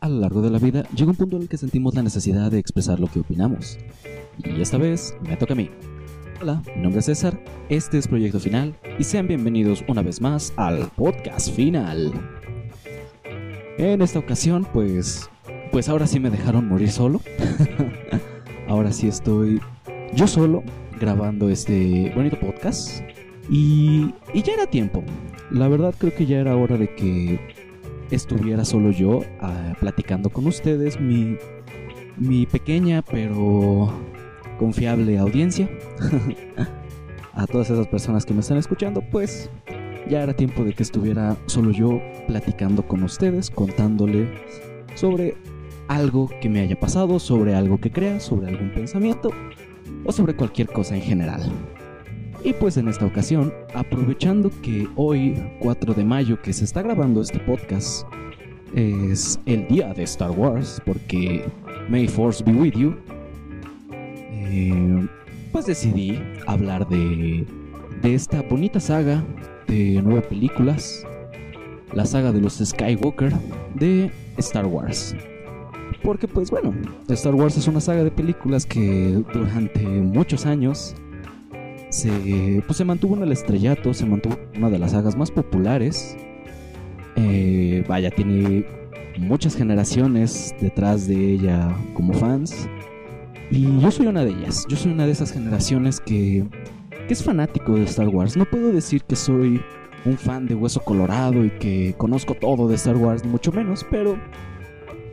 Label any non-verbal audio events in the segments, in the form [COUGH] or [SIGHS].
a lo largo de la vida llega un punto en el que sentimos la necesidad de expresar lo que opinamos. Y esta vez me toca a mí. Hola, mi nombre es César, este es Proyecto Final y sean bienvenidos una vez más al podcast final. En esta ocasión, pues, pues ahora sí me dejaron morir solo. [LAUGHS] ahora sí estoy yo solo grabando este bonito podcast y, y ya era tiempo. La verdad creo que ya era hora de que estuviera solo yo ah, platicando con ustedes, mi, mi pequeña pero confiable audiencia. [LAUGHS] a todas esas personas que me están escuchando, pues ya era tiempo de que estuviera solo yo platicando con ustedes, contándole sobre algo que me haya pasado, sobre algo que crea, sobre algún pensamiento o sobre cualquier cosa en general. Y pues en esta ocasión, aprovechando que hoy, 4 de mayo, que se está grabando este podcast, es el día de Star Wars, porque May Force be with you, eh, pues decidí hablar de, de esta bonita saga de nueve películas, la saga de los Skywalker de Star Wars. Porque pues bueno, Star Wars es una saga de películas que durante muchos años se, pues, se mantuvo en el estrellato, se mantuvo una de las sagas más populares. Eh, vaya, tiene muchas generaciones detrás de ella como fans. Y yo soy una de ellas. Yo soy una de esas generaciones que, que es fanático de Star Wars. No puedo decir que soy un fan de Hueso Colorado y que conozco todo de Star Wars, mucho menos, pero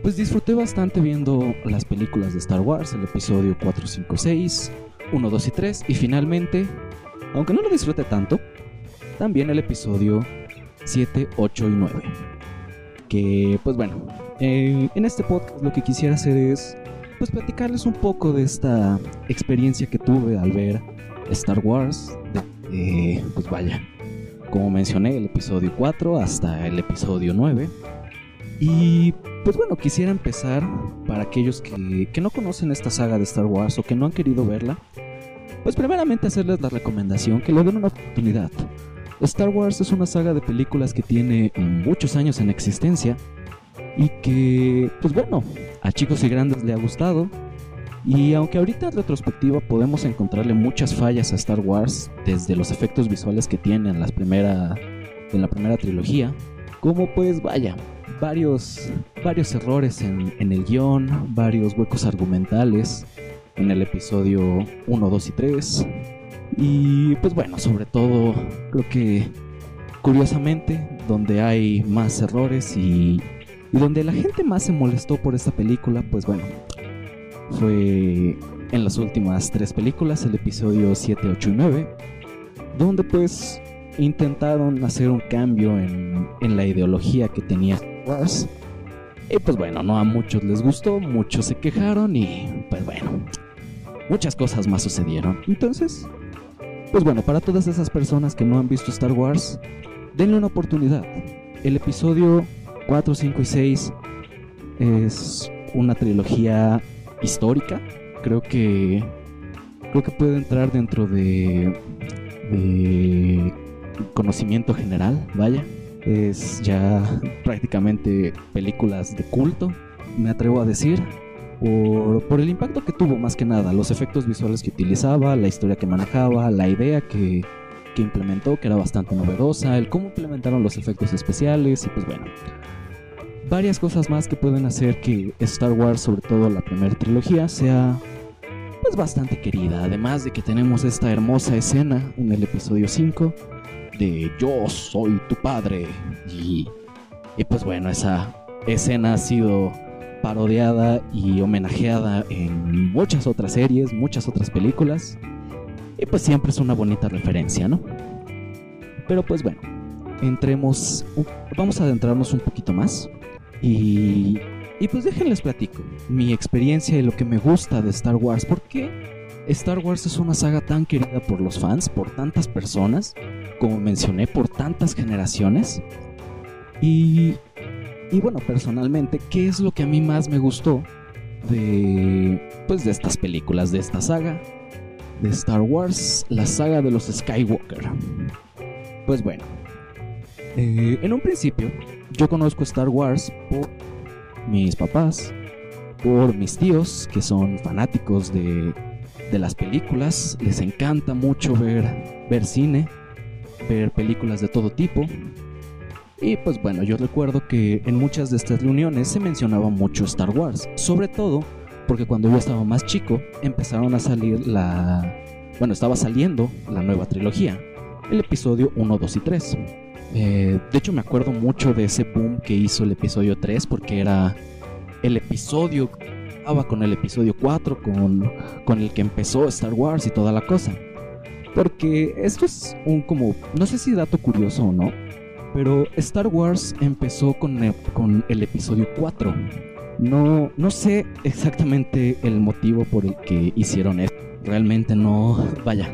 pues disfruté bastante viendo las películas de Star Wars, el episodio 4, 5, 6, 1, 2 y 3 y finalmente, aunque no lo disfrute tanto, también el episodio 7, 8 y 9. Que pues bueno, eh, en este podcast lo que quisiera hacer es pues platicarles un poco de esta experiencia que tuve al ver Star Wars. pues vaya, como mencioné, el episodio 4 hasta el episodio 9. Y pues bueno, quisiera empezar para aquellos que, que, no conocen esta saga de Star Wars o que no han querido verla. Pues primeramente hacerles la recomendación que le den una oportunidad. Star Wars es una saga de películas que tiene muchos años en existencia y que, pues bueno, a chicos y grandes le ha gustado. Y aunque ahorita en retrospectiva podemos encontrarle muchas fallas a Star Wars, desde los efectos visuales que tiene en, las primera, en la primera trilogía, como pues vaya, varios, varios errores en, en el guion, varios huecos argumentales en el episodio 1, 2 y 3. Y pues bueno, sobre todo creo que curiosamente donde hay más errores y donde la gente más se molestó por esta película, pues bueno, fue en las últimas tres películas, el episodio 7, 8 y 9, donde pues intentaron hacer un cambio en, en la ideología que tenía Wars. Y pues bueno, no a muchos les gustó, muchos se quejaron y pues bueno, muchas cosas más sucedieron. Entonces, pues bueno, para todas esas personas que no han visto Star Wars, denle una oportunidad. El episodio 4, 5 y 6 es una trilogía histórica. Creo que creo que puede entrar dentro de, de conocimiento general, vaya. Es ya prácticamente películas de culto, me atrevo a decir. Por, el impacto que tuvo más que nada, los efectos visuales que utilizaba, la historia que manejaba, la idea que, que implementó, que era bastante novedosa, el cómo implementaron los efectos especiales y pues bueno, varias cosas más que pueden hacer que Star Wars, sobre todo la primera trilogía, sea pues bastante querida. Además de que tenemos esta hermosa escena en el episodio 5 de Yo soy tu padre. Y, y pues bueno, esa escena ha sido parodiada y homenajeada en muchas otras series, muchas otras películas. Y pues siempre es una bonita referencia, ¿no? Pero pues bueno, entremos, vamos a adentrarnos un poquito más y, y pues déjenles platico mi experiencia y lo que me gusta de Star Wars. Porque Star Wars es una saga tan querida por los fans, por tantas personas, como mencioné, por tantas generaciones. Y, y bueno, personalmente, ¿qué es lo que a mí más me gustó de, pues, de estas películas, de esta saga? De Star Wars, la saga de los Skywalker. Pues bueno, eh, en un principio yo conozco Star Wars por mis papás, por mis tíos, que son fanáticos de, de las películas. Les encanta mucho ver, ver cine, ver películas de todo tipo. Y pues bueno, yo recuerdo que en muchas de estas reuniones se mencionaba mucho Star Wars, sobre todo porque cuando yo estaba más chico empezaron a salir la... Bueno, estaba saliendo la nueva trilogía, el episodio 1, 2 y 3. Eh, de hecho me acuerdo mucho de ese boom que hizo el episodio 3 porque era el episodio estaba con el episodio 4, con, con el que empezó Star Wars y toda la cosa. Porque esto es un como, no sé si dato curioso o no, pero Star Wars empezó con el, con el episodio 4. No, no sé exactamente el motivo por el que hicieron esto. Realmente no, vaya,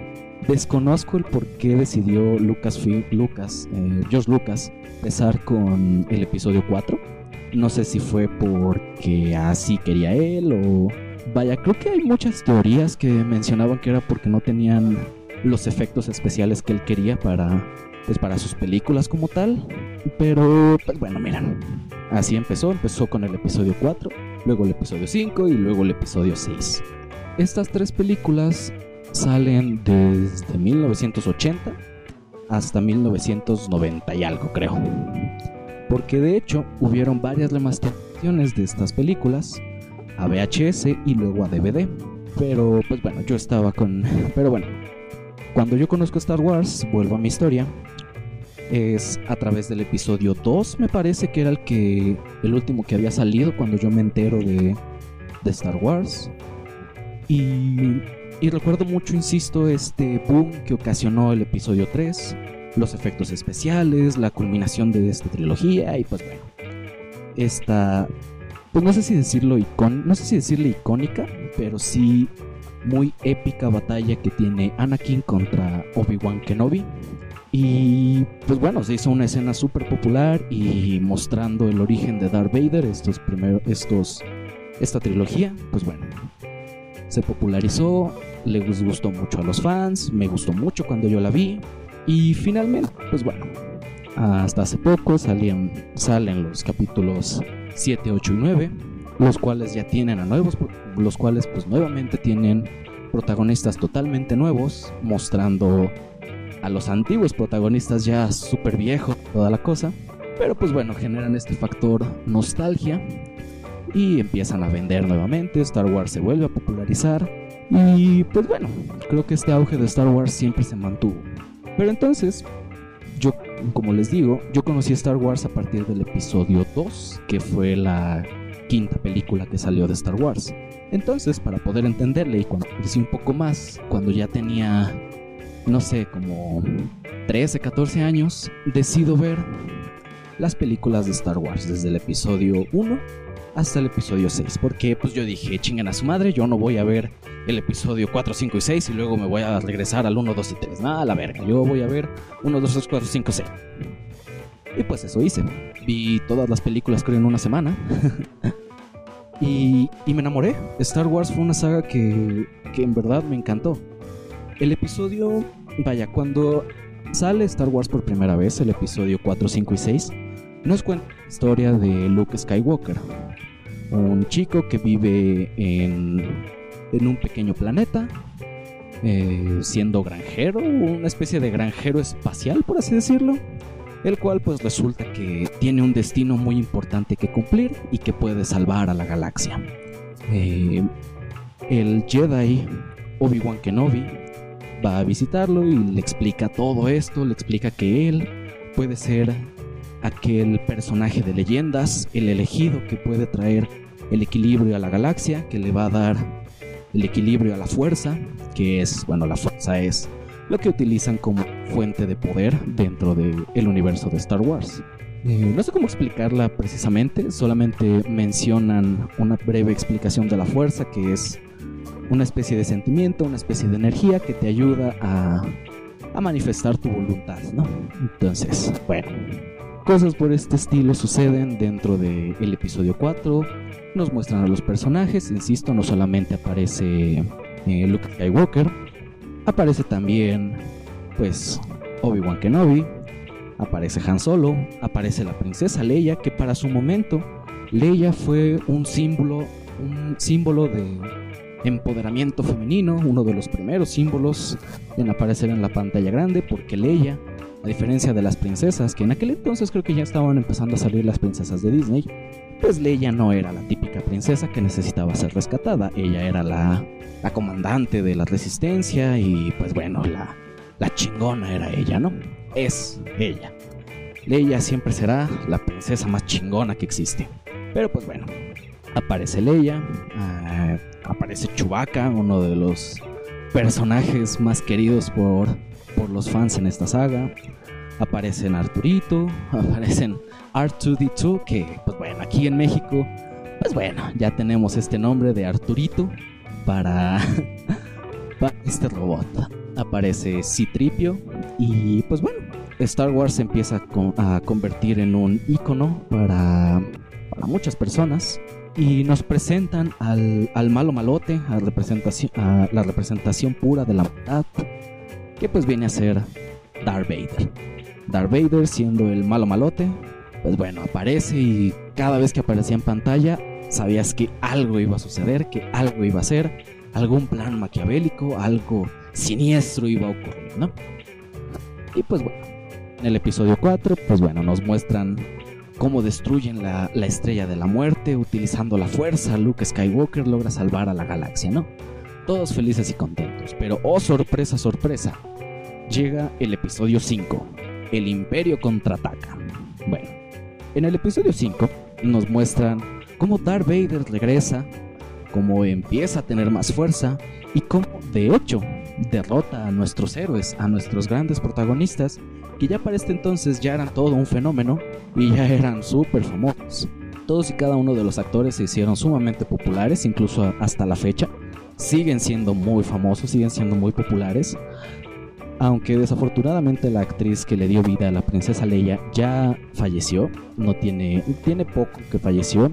desconozco el por qué decidió Lucasfilm, Lucas, eh, George Lucas, empezar con el episodio 4 no sé si fue porque así quería él o... Vaya, creo que hay muchas teorías que mencionaban que era porque no tenían los efectos especiales que él quería para, pues para sus películas como tal. Pero, pues bueno, miren. Así empezó, empezó con el episodio 4, luego el episodio 5 y luego el episodio 6. Estas tres películas salen desde 1980 hasta 1990 y algo, creo porque de hecho hubieron varias remasterizaciones de estas películas a VHS y luego a DVD. Pero pues bueno, yo estaba con... [LAUGHS] Pero bueno, cuando yo conozco Star Wars, vuelvo a mi historia, es a través del episodio 2, me parece que era el que el último que había salido cuando yo me entero de, de Star Wars. Y, y recuerdo mucho, insisto, este boom que ocasionó el episodio 3 los efectos especiales, la culminación de esta trilogía y pues bueno, esta, pues no sé si decirlo icón, no sé si decirle icónica, pero sí muy épica batalla que tiene Anakin contra Obi-Wan Kenobi. Y pues bueno, se hizo una escena súper popular y mostrando el origen de Darth Vader, estos primeros, estos, esta trilogía, pues bueno, se popularizó, le gustó mucho a los fans, me gustó mucho cuando yo la vi, y finalmente, pues bueno, hasta hace poco salían, salen los capítulos 7, 8 y 9, los cuales ya tienen a nuevos, los cuales pues nuevamente tienen protagonistas totalmente nuevos, mostrando a los antiguos protagonistas ya súper viejos, toda la cosa. Pero pues bueno, generan este factor nostalgia y empiezan a vender nuevamente, Star Wars se vuelve a popularizar y pues bueno, creo que este auge de Star Wars siempre se mantuvo. Pero entonces, yo, como les digo, yo conocí Star Wars a partir del episodio 2, que fue la quinta película que salió de Star Wars. Entonces, para poder entenderle y cuando crecí un poco más, cuando ya tenía, no sé, como 13, 14 años, decido ver las películas de Star Wars desde el episodio 1 hasta el episodio 6. Porque pues yo dije, chingan a su madre, yo no voy a ver el episodio 4, 5 y 6 y luego me voy a regresar al 1, 2 y 3. Nada, la verga, yo voy a ver 1, 2, 3, 4, 5, 6. Y pues eso hice. Vi todas las películas creo en una semana. [LAUGHS] y, y, me enamoré. Star Wars fue una saga que, que en verdad me encantó. El episodio, vaya, cuando sale Star Wars por primera vez, el episodio 4, 5 y 6, nos cuenta la historia de Luke Skywalker, un chico que vive en, en un pequeño planeta, eh, siendo granjero, una especie de granjero espacial, por así decirlo, el cual pues resulta que tiene un destino muy importante que cumplir y que puede salvar a la galaxia. Eh, el Jedi Obi-Wan Kenobi va a visitarlo y le explica todo esto, le explica que él puede ser aquel personaje de leyendas, el elegido que puede traer el equilibrio a la galaxia, que le va a dar el equilibrio a la fuerza, que es, bueno, la fuerza es lo que utilizan como fuente de poder dentro del universo de Star Wars. Eh, no sé cómo explicarla precisamente, solamente mencionan una breve explicación de la fuerza, que es una especie de sentimiento, una especie de energía que te ayuda a, manifestar tu voluntad, ¿no? Entonces, bueno, Cosas por este estilo suceden dentro del episodio 4. Nos muestran a los personajes, insisto, no solamente aparece eh, Luke Skywalker, aparece también, pues, Obi-Wan Kenobi, aparece Han Solo, aparece la princesa Leia, que para su momento Leia fue un símbolo, un símbolo de empoderamiento femenino, uno de los primeros símbolos en aparecer en la pantalla grande, porque Leia, a diferencia de las princesas, que en aquel entonces creo que ya estaban empezando a salir las princesas de Disney, pues Leia no era la típica princesa que necesitaba ser rescatada, ella era la, la comandante de la resistencia y pues bueno, la, la chingona era ella, ¿no? Es ella. Leia siempre será la princesa más chingona que existe. Pero pues bueno, aparece Leia, uh, aparece Chewbacca, uno de los personajes más queridos por, por los fans en esta saga. Aparecen Arturito, [LAUGHS] aparecen R2D2, que pues bueno, aquí en México, pues bueno, ya tenemos este nombre de Arturito para, [LAUGHS] para este robot. Aparece Citripio y pues bueno, Star Wars se empieza a, convertir en un icono para, para muchas personas y nos presentan al, al malo malote, a, representación, a la representación pura de la maldad, que pues viene a ser Darth Vader. Darth Vader siendo el malo malote, pues bueno, aparece y cada vez que aparecía en pantalla sabías que algo iba a suceder, que algo iba a ser, algún plan maquiavélico, algo siniestro iba a ocurrir, ¿no? Y pues bueno, en el episodio 4, pues bueno, nos muestran cómo destruyen la, la, estrella de la muerte utilizando la fuerza. Luke Skywalker logra salvar a la galaxia, ¿no? Todos felices y contentos. Pero, oh sorpresa, sorpresa, llega el episodio 5, el Imperio contraataca. Bueno, en el episodio 5 nos muestran cómo Darth Vader regresa, cómo empieza a tener más fuerza y cómo, de hecho, derrota a nuestros héroes, a nuestros grandes protagonistas que ya para este entonces ya eran todo un fenómeno y ya eran súper famosos. Todos y cada uno de los actores se hicieron sumamente populares, incluso hasta la fecha. Siguen siendo muy famosos, siguen siendo muy populares. Aunque desafortunadamente la actriz que le dio vida a la princesa Leia ya falleció, no tiene, tiene poco que falleció.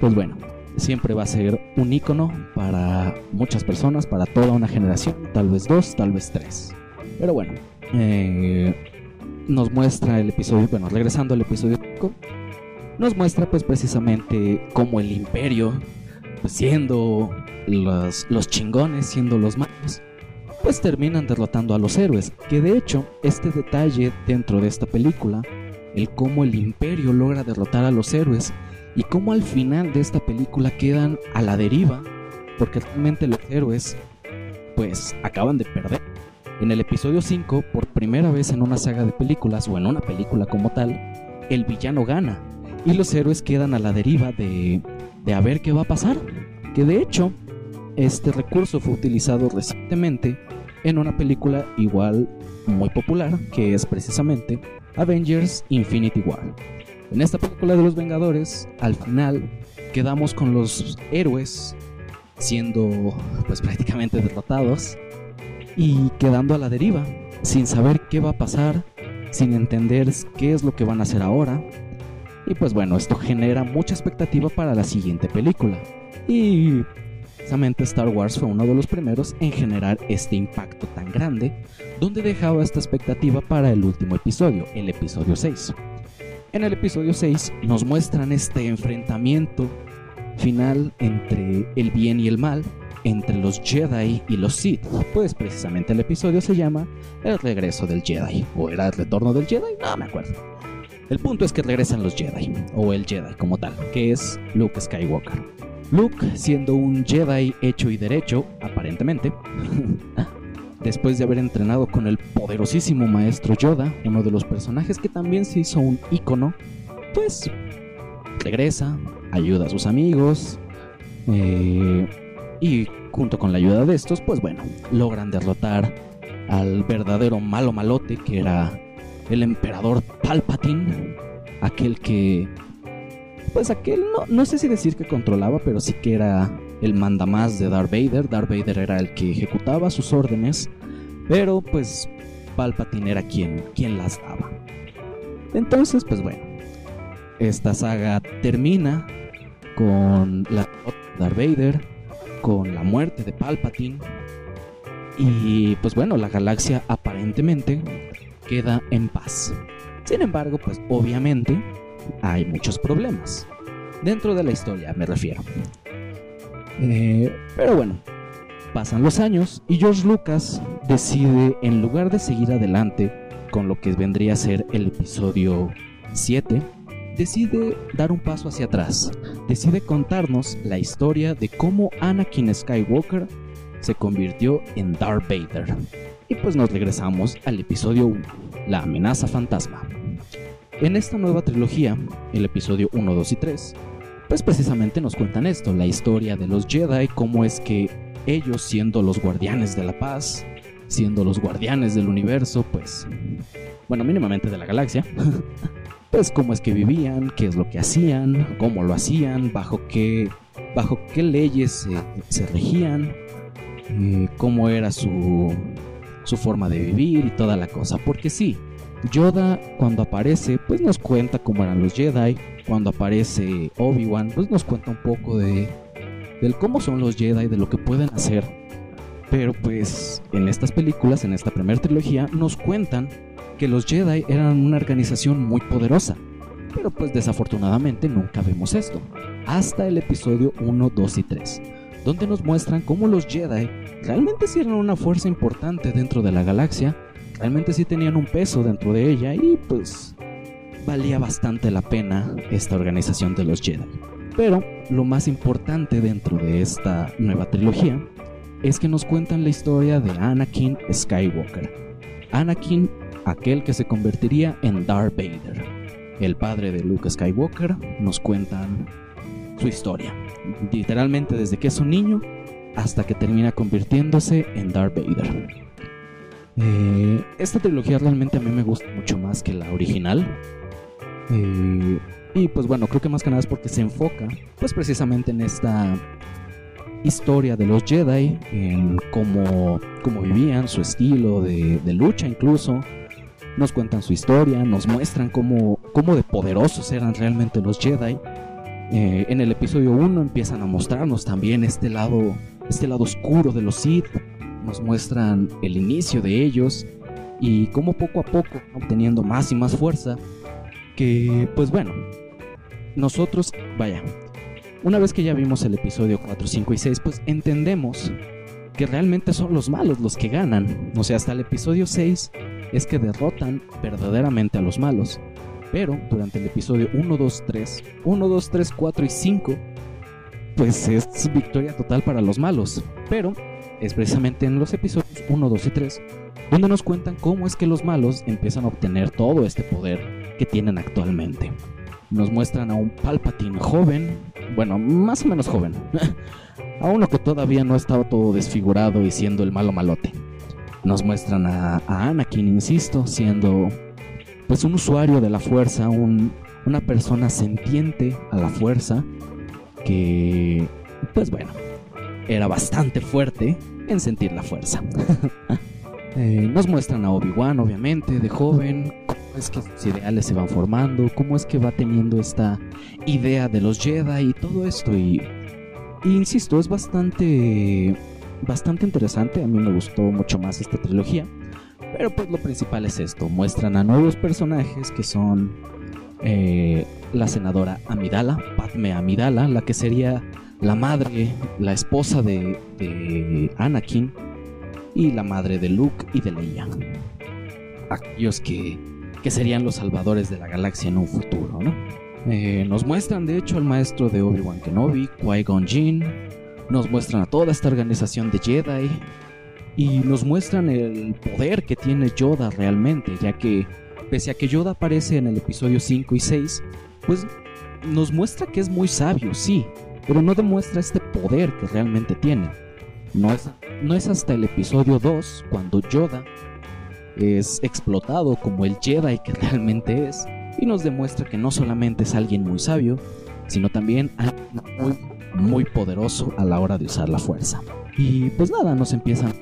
Pues bueno, siempre va a ser un icono para muchas personas, para toda una generación, tal vez dos, tal vez tres. Pero bueno, eh, nos muestra el episodio, bueno, regresando al episodio 5, nos muestra pues precisamente cómo el imperio, pues, siendo los, los chingones, siendo los malos, pues terminan derrotando a los héroes. Que de hecho, este detalle dentro de esta película, el cómo el imperio logra derrotar a los héroes y cómo al final de esta película quedan a la deriva, porque realmente los héroes pues acaban de perder en el episodio 5, por primera vez en una saga de películas o en una película como tal, el villano gana y los héroes quedan a la deriva de, de a ver qué va a pasar. Que de hecho, este recurso fue utilizado recientemente en una película igual muy popular, que es precisamente Avengers Infinity War. En esta película de los Vengadores, al final quedamos con los héroes siendo pues prácticamente derrotados y quedando a la deriva, sin saber qué va a pasar, sin entender qué es lo que van a hacer ahora. Y pues bueno, esto genera mucha expectativa para la siguiente película. Y precisamente Star Wars fue uno de los primeros en generar este impacto tan grande, donde dejaba esta expectativa para el último episodio, el episodio 6. En el episodio 6 nos muestran este enfrentamiento final entre el bien y el mal, entre los Jedi y los Sith, pues precisamente el episodio se llama El regreso del Jedi, o era el retorno del Jedi, no me acuerdo. El punto es que regresan los Jedi, o el Jedi como tal, que es Luke Skywalker. Luke, siendo un Jedi hecho y derecho, aparentemente, [LAUGHS] después de haber entrenado con el poderosísimo maestro Yoda, uno de los personajes que también se hizo un icono, pues regresa, ayuda a sus amigos, eh, y junto con la ayuda de estos, pues bueno, logran derrotar al verdadero malo malote que era el emperador Palpatine, aquel que pues aquel no, no sé si decir que controlaba, pero sí que era el mandamás de Darth Vader. Darth Vader era el que ejecutaba sus órdenes, pero pues Palpatine era quien, quien las daba. Entonces, pues bueno, esta saga termina con la Darth Vader con la muerte de Palpatine. Y pues bueno, la galaxia aparentemente queda en paz. Sin embargo, pues obviamente hay muchos problemas. Dentro de la historia me refiero. Eh, pero bueno, pasan los años y George Lucas decide, en lugar de seguir adelante con lo que vendría a ser el episodio 7, decide dar un paso hacia atrás. Decide contarnos la historia de cómo Anakin Skywalker se convirtió en Darth Vader. Y pues nos regresamos al episodio 1, la amenaza fantasma. En esta nueva trilogía, el episodio 1, 2 y 3, pues precisamente nos cuentan esto, la historia de los Jedi, cómo es que ellos siendo los guardianes de la paz, siendo los guardianes del universo, pues, bueno, mínimamente de la galaxia, [LAUGHS] pues cómo es que vivían, qué es lo que hacían, cómo lo hacían, bajo qué, bajo qué leyes se regían, eh, cómo era su, su forma de vivir y toda la cosa. Porque sí, Yoda cuando aparece, pues nos cuenta cómo eran los Jedi. Cuando aparece Obi-Wan, pues nos cuenta un poco de del cómo son los Jedi, de lo que pueden hacer. Pero pues en estas películas, en esta primera trilogía, nos cuentan que los Jedi eran una organización muy poderosa. Pero pues desafortunadamente nunca vemos esto. Hasta el episodio 1, 2 y 3 donde nos muestran cómo los Jedi realmente sí eran una fuerza importante dentro de la galaxia, realmente sí tenían un peso dentro de ella y pues valía bastante la pena esta organización de los Jedi. Pero lo más importante dentro de esta nueva trilogía es que nos cuentan la historia de Anakin Skywalker. Anakin, aquel que se convertiría en Darth Vader. El padre de Luke Skywalker nos cuentan su historia literalmente desde que es un niño hasta que termina convirtiéndose en Darth Vader. Eh, esta trilogía realmente a mí me gusta mucho más que la original. Eh, y pues bueno, creo que más que nada es porque se enfoca pues precisamente en esta historia de los Jedi, en cómo, vivían, su estilo de, de, lucha incluso. Nos cuentan su historia, nos muestran cómo, cómo de poderosos eran realmente los Jedi eh, en el episodio 1 empiezan a mostrarnos también este lado, este lado oscuro de los Sith. Nos muestran el inicio de ellos y cómo poco a poco obteniendo más y más fuerza. Que, pues bueno, nosotros, vaya, una vez que ya vimos el episodio 4, 5 y 6, pues entendemos que realmente son los malos los que ganan. O sea, hasta el episodio 6 es que derrotan verdaderamente a los malos. Pero durante el episodio 1, 2, 3, 1, 2, 3, 4 y 5, pues es victoria total para los malos. Pero es precisamente en los episodios 1, 2 y 3 donde nos cuentan cómo es que los malos empiezan a obtener todo este poder que tienen actualmente. Nos muestran a un Palpatine joven, bueno, más o menos joven, [LAUGHS] a uno que todavía no estaba todo desfigurado y siendo el malo malote. Nos muestran a, a Anakin, insisto, siendo pues un usuario de la fuerza, una persona sentiente a la fuerza, que pues bueno, era bastante fuerte en sentir la fuerza. [LAUGHS] Eh, nos muestran a Obi-Wan, obviamente, de joven, cómo es que sus ideales se van formando, cómo es que va teniendo esta idea de los Jedi y todo esto. Y, y insisto, es bastante, bastante interesante. A mí me gustó mucho más esta trilogía. Pero pues lo principal es esto, muestran a nuevos personajes que son eh, la senadora Amidala, Padme Amidala, la que sería la madre, la esposa de, Anakin y la madre de Luke y de Leia. Aquellos que, que serían los salvadores de la galaxia en un futuro, ¿no? Eh, nos muestran de hecho al maestro de Obi-Wan Kenobi, Qui-Gon Jinn, nos muestran a toda esta organización de Jedi, y nos muestran el poder que tiene Yoda realmente, ya que pese a que Yoda aparece en el episodio 5 y 6, pues nos muestra que es muy sabio, sí, pero no demuestra este poder que realmente tiene. No es, no es hasta el episodio 2 cuando Yoda es explotado como el Jedi que [LAUGHS] realmente es y nos demuestra que no solamente es alguien muy sabio, sino también muy, muy poderoso a la hora de usar la fuerza. Y pues nada, nos empiezan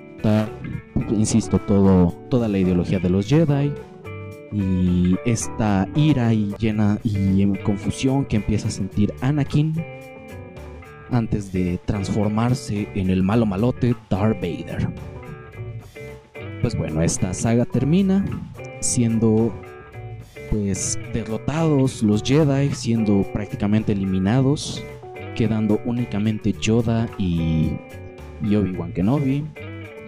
insisto, todo, toda la ideología de los Jedi y esta ira y llena y confusión que empieza a sentir Anakin antes de transformarse en el malo malote Darth Vader. Pues bueno, esta saga termina siendo pues derrotados los Jedi siendo prácticamente eliminados, quedando únicamente Yoda y, y Obi-Wan Kenobi,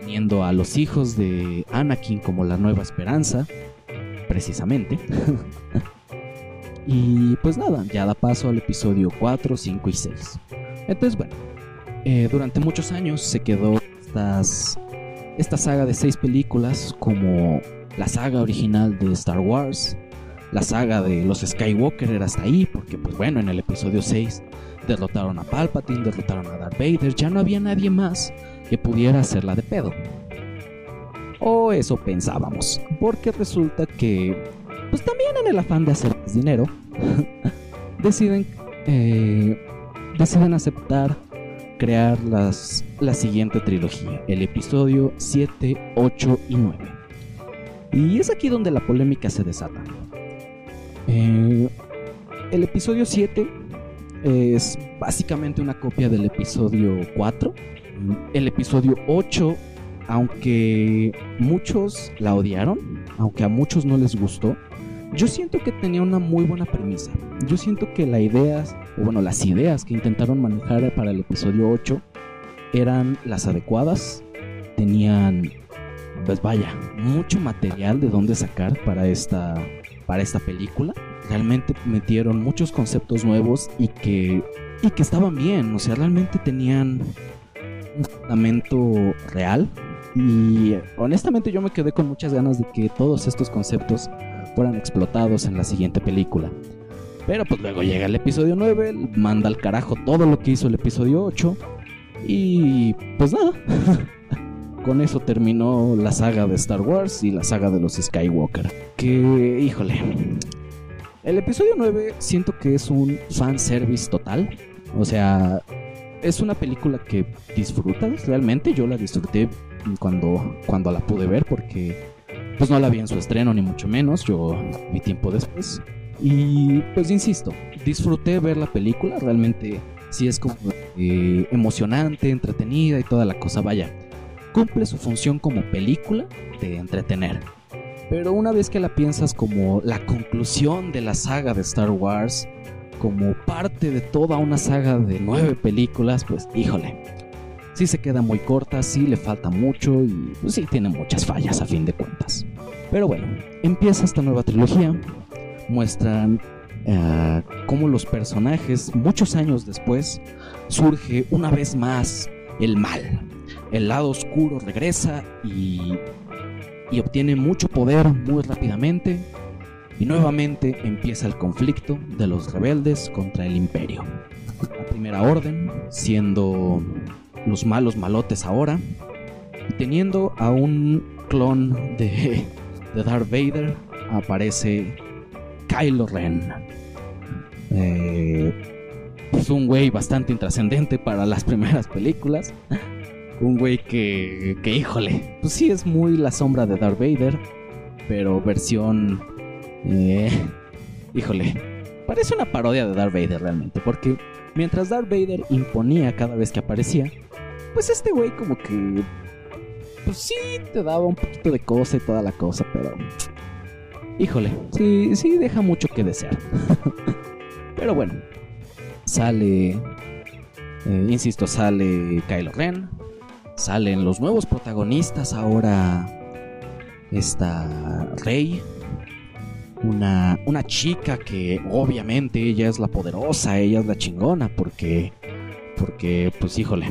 teniendo a los hijos de Anakin como la nueva esperanza, precisamente. [LAUGHS] y pues nada, ya da paso al episodio 4, 5 y 6. Entonces bueno, eh, durante muchos años se quedó estas, esta saga de seis películas como la saga original de Star Wars, la saga de los Skywalker era hasta ahí, porque pues bueno, en el episodio 6 derrotaron a Palpatine, derrotaron a Darth Vader, ya no había nadie más que pudiera hacerla de pedo. O eso pensábamos, porque resulta que, pues también en el afán de hacer más dinero, [LAUGHS] deciden, eh, deciden aceptar crear las, la siguiente trilogía, el episodio 7, 8 y 9. Y es aquí donde la polémica se desata. Eh, el episodio 7 es básicamente una copia del episodio 4. El episodio 8, aunque muchos la odiaron, aunque a muchos no les gustó, yo siento que tenía una muy buena premisa. Yo siento que la idea, o bueno, las ideas que intentaron manejar para el episodio 8 eran las adecuadas. Tenían, pues vaya, mucho material de dónde sacar para esta para esta película. Realmente metieron muchos conceptos nuevos y que, y que estaban bien, o sea, realmente tenían un fundamento real. Y honestamente yo me quedé con muchas ganas de que todos estos conceptos fueran explotados en la siguiente película. Pero pues luego llega el episodio 9, manda al carajo todo lo que hizo el episodio 8 y pues nada. [LAUGHS] con eso terminó la saga de Star Wars y la saga de los Skywalker. Que, híjole. El episodio 9 siento que es un fan service total. O sea, es una película que disfrutas realmente. Yo la disfruté cuando, cuando la pude ver porque pues no la vi en su estreno ni mucho menos. Yo vi tiempo después. Y pues insisto, disfruté ver la película. Realmente sí es como eh, emocionante, entretenida y toda la cosa. Vaya, cumple su función como película de entretener. Pero una vez que la piensas como la conclusión de la saga de Star Wars, como parte de toda una saga de nueve películas, pues híjole, sí se queda muy corta, sí le falta mucho y pues, sí tiene muchas fallas a fin de cuentas. Pero bueno, empieza esta nueva trilogía, muestran uh, cómo los personajes, muchos años después, surge una vez más el mal, el lado oscuro regresa y, y obtiene mucho poder muy rápidamente. Y nuevamente empieza el conflicto de los rebeldes contra el imperio. La primera orden, siendo los malos malotes ahora, y teniendo a un clon de, de Darth Vader, aparece Kylo Ren. Eh, es un güey bastante intrascendente para las [LAUGHS] primeras películas un güey que, que, híjole, pues sí es muy la sombra de Darth Vader, pero versión, eh, [LAUGHS] híjole, parece una parodia de Darth Vader realmente, porque mientras Darth Vader imponía cada vez que aparecía, pues este güey como que, pues sí te daba un poquito de cosa y toda la cosa, pero, híjole, sí, sí deja mucho que desear. [LAUGHS] pero bueno, sale, eh, insisto, sale Kylo Ren, salen los nuevos protagonistas ahora esta Rey una, una chica que obviamente ella es la poderosa ella es la chingona porque porque pues híjole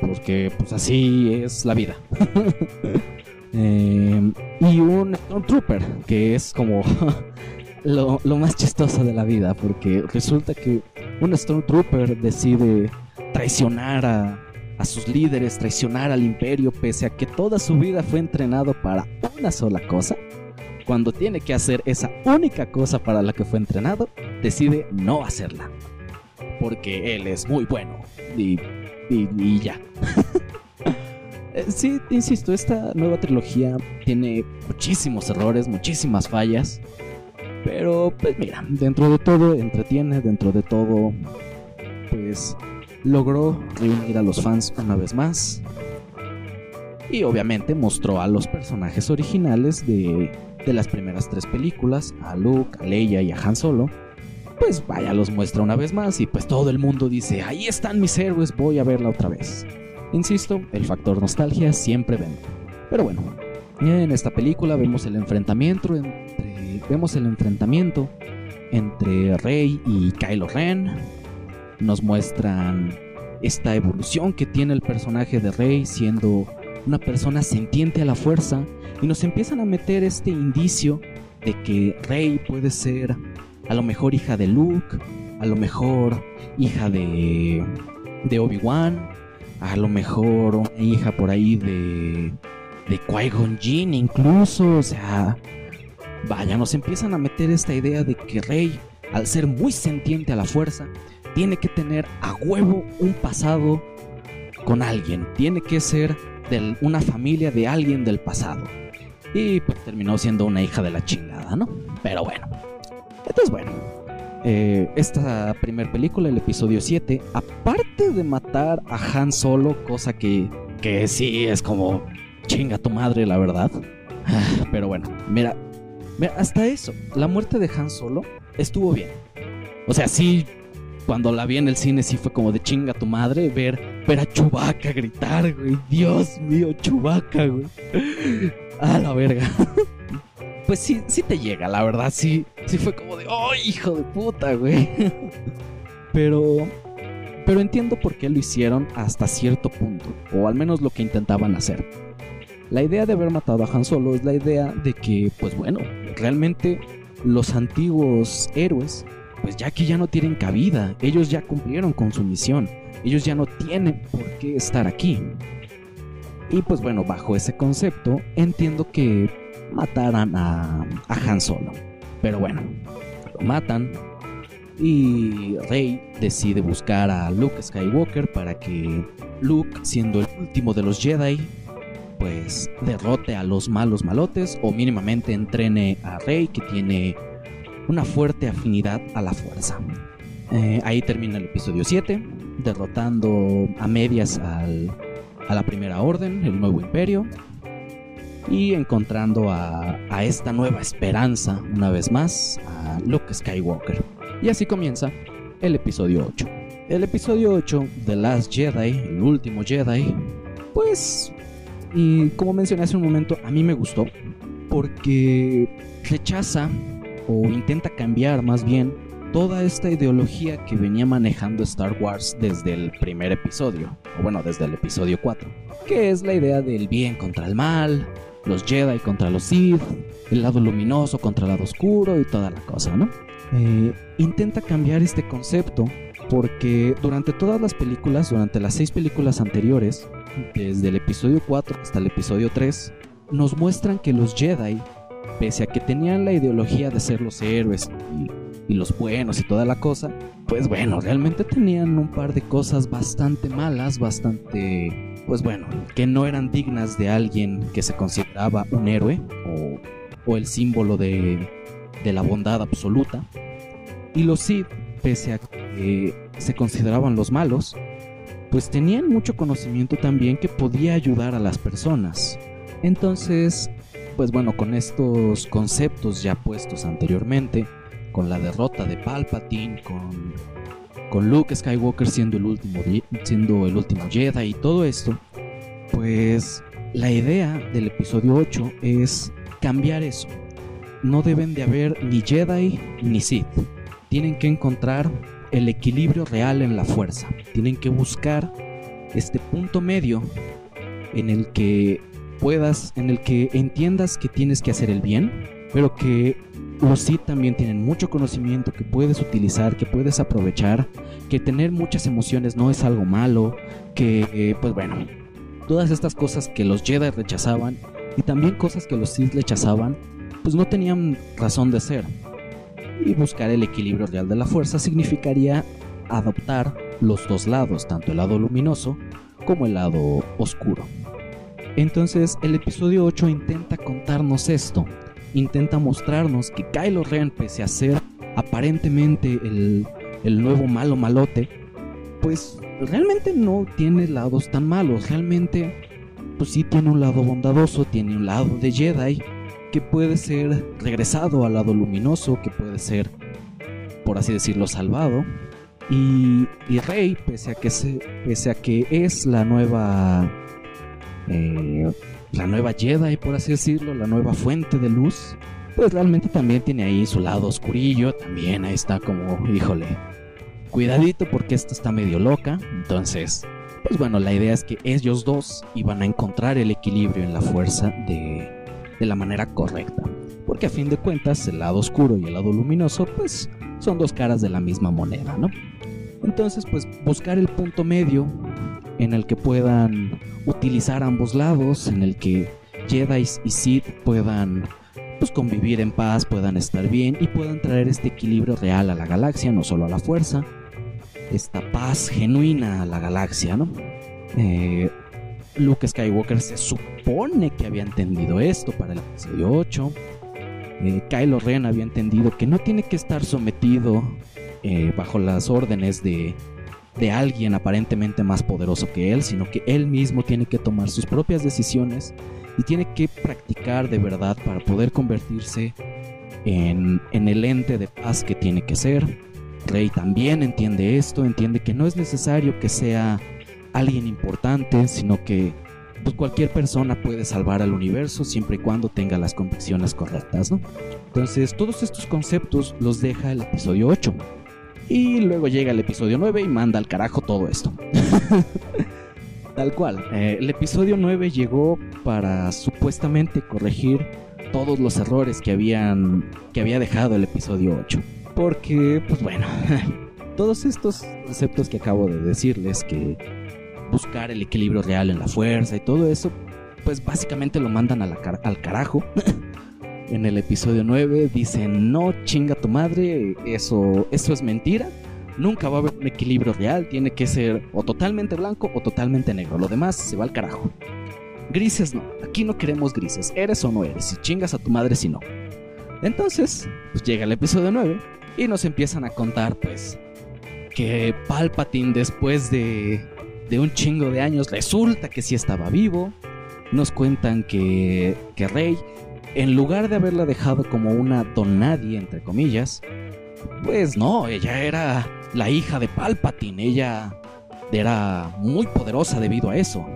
porque pues así es la vida [LAUGHS] eh, y un Trooper que es como [LAUGHS] lo, lo más chistoso de la vida porque resulta que un Stormtrooper decide traicionar a, a sus líderes, traicionar al imperio pese a que toda su vida fue entrenado para una sola cosa, cuando tiene que hacer esa única cosa para la que fue entrenado, decide no hacerla. Porque él es muy bueno. Y, y, ya. [LAUGHS] Eh, sí, insisto, esta nueva trilogía tiene muchísimos errores, muchísimas fallas. Pero, pues mira, dentro de todo entretiene, dentro de todo, pues logró reunir a los fans una vez más. Y obviamente mostró a los personajes originales de, de las primeras tres películas, a Luke, a Leia y a Han Solo, pues vaya, los muestra una vez más y pues todo el mundo dice, ahí están mis héroes, voy a verla otra vez. Insisto, el factor nostalgia siempre vende. Pero bueno, en esta película vemos el enfrentamiento entre, vemos el enfrentamiento entre Rey y Kylo Ren. Nos muestran esta evolución que tiene el personaje de Rey siendo una persona sintiente a la fuerza y nos empiezan a meter este indicio de que Rey puede ser a lo mejor hija de Luke, a lo mejor hija de, de Obi-Wan, a lo mejor una hija por ahí de, de Qui-Gon incluso, o sea, vaya, nos empiezan a meter esta idea de que Rey, al ser muy sentiente a la fuerza, tiene que tener a huevo un pasado con alguien, tiene que ser de una familia de alguien del pasado. Y pues terminó siendo una hija de la chingada, ¿no? Pero bueno. Entonces, bueno, eh, esta primera película, el episodio 7, aparte de matar a Han Solo, cosa que, que sí es como chinga tu madre, la verdad. [SIGHS] Pero bueno, mira, mira, hasta eso, la muerte de Han Solo estuvo bien. O sea, sí, cuando la vi en el cine sí fue como de chinga tu madre ver, ver a Chubaca gritar, güey. Dios mío, Chubaca, güey. [LAUGHS] A la verga. [LAUGHS] pues sí, sí te llega, la verdad, sí, sí fue como de, ¡oh, hijo de puta, güey! [LAUGHS] pero, pero entiendo por qué lo hicieron hasta cierto punto, o al menos lo que intentaban hacer. La idea de haber matado a Han Solo es la idea de que, pues bueno, realmente los antiguos héroes, pues ya que ya no tienen cabida, ellos ya cumplieron con su misión, ellos ya no tienen por qué estar aquí. Y pues bueno, bajo ese concepto, entiendo que mataran a, Han Solo. Pero bueno, lo matan y Rey decide buscar a Luke Skywalker para que Luke, siendo el último de los Jedi, pues derrote a los malos malotes o mínimamente entrene a Rey que tiene una fuerte afinidad a la fuerza. Eh, ahí termina el episodio 7, derrotando a medias a la Primera Orden, el Nuevo Imperio, y encontrando a, esta nueva esperanza, una vez más, a Luke Skywalker. Y así comienza el episodio 8. El episodio 8, The Last Jedi, el último Jedi, pues, y como mencioné hace un momento, a mí me gustó porque rechaza o intenta cambiar más bien toda esta ideología que venía manejando Star Wars desde el primer episodio, o bueno, desde el episodio 4, que es la idea del bien contra el mal, los Jedi contra los Sith, el lado luminoso contra el lado oscuro y toda la cosa, ¿no? Eh, intenta cambiar este concepto porque durante todas las películas, durante las seis películas anteriores, desde el episodio 4 hasta el episodio 3, nos muestran que los Jedi, pese a que tenían la ideología de ser los héroes y, y los buenos y toda la cosa, pues bueno, realmente tenían un par de cosas bastante malas, bastante pues bueno, que no eran dignas de alguien que se consideraba un héroe o, el símbolo de, de, la bondad absoluta. Y los Sith, pese a que se consideraban los malos, pues tenían mucho conocimiento también que podía ayudar a las personas. Entonces, pues bueno, con estos conceptos ya puestos anteriormente, con la derrota de Palpatine, con con Luke Skywalker siendo el último, siendo el último Jedi y todo esto, pues la idea del episodio 8 es cambiar eso. No deben de haber ni Jedi ni Sith. Tienen que encontrar el equilibrio real en la fuerza. Tienen que buscar este punto medio en el que puedas, en el que entiendas que tienes que hacer el bien, pero que los sí también tienen mucho conocimiento que puedes utilizar, que puedes aprovechar, que tener muchas emociones no es algo malo, que eh, pues bueno, todas estas cosas que los Jedi rechazaban y también cosas que los Sith rechazaban, pues no tenían razón de ser. Y buscar el equilibrio real de la fuerza significaría adoptar los dos lados, tanto el lado luminoso como el lado oscuro. Entonces el episodio 8 intenta contarnos esto, intenta mostrarnos que Kylo Ren, pese a ser aparentemente el, el nuevo malo malote, pues realmente no tiene lados tan malos, realmente pues sí tiene un lado bondadoso, tiene un lado de Jedi que puede ser regresado al lado luminoso, que puede ser, por así decirlo, salvado. Y, Rey, pese a que, se, pese a que es la nueva, eh, la nueva Jedi, por así decirlo, la nueva fuente de luz, pues realmente también tiene ahí su lado oscurillo, también ahí está como, híjole, cuidadito porque esta está medio loca, entonces pues bueno, la idea es que ellos dos iban a encontrar el equilibrio en la fuerza de, de la manera correcta. Porque a fin de cuentas, el lado oscuro y el lado luminoso, pues son dos caras de la misma moneda, ¿no? Entonces, pues buscar el punto medio en el que puedan utilizar ambos lados, en el que Jedi y Sith puedan pues convivir en paz, puedan estar bien y puedan traer este equilibrio real a la galaxia, no solo a la fuerza, esta paz genuina a la galaxia, ¿no? Eh, Luke Skywalker se supone que había entendido esto para el episodio 8. Eh, Kylo Ren había entendido que no tiene que estar sometido eh, bajo las órdenes de, de alguien aparentemente más poderoso que él, sino que él mismo tiene que tomar sus propias decisiones y tiene que practicar de verdad para poder convertirse en, en el ente de paz que tiene que ser. Rey también entiende esto, entiende que no es necesario que sea alguien importante, sino que pues, cualquier persona puede salvar al universo siempre y cuando tenga las convicciones correctas, ¿no? Entonces, todos estos conceptos los deja el episodio 8. Y luego llega el episodio 9 y manda al carajo todo esto. [LAUGHS] Tal cual. Eh, el episodio 9 llegó para supuestamente corregir todos los errores que habían que había dejado el episodio 8. Porque, pues bueno, [LAUGHS] todos estos conceptos que acabo de decirles, que buscar el equilibrio real en la fuerza y todo eso, pues básicamente lo mandan al carajo. [LAUGHS] en el episodio 9 dicen, no chinga tu madre, eso, es mentira. Nunca va a haber un equilibrio real, tiene que ser o totalmente blanco o totalmente negro. Lo demás se va al carajo. Grises no, aquí no queremos grises, eres o no eres, si chingas a tu madre si no. Entonces, pues llega el episodio 9 y nos empiezan a contar, pues, que Palpatine después de, de un chingo de años resulta que sí estaba vivo. Nos cuentan que, que Rey, en lugar de haberla dejado como una donadie, entre comillas, pues no, ella era la hija de Palpatine, ella era muy poderosa debido a eso.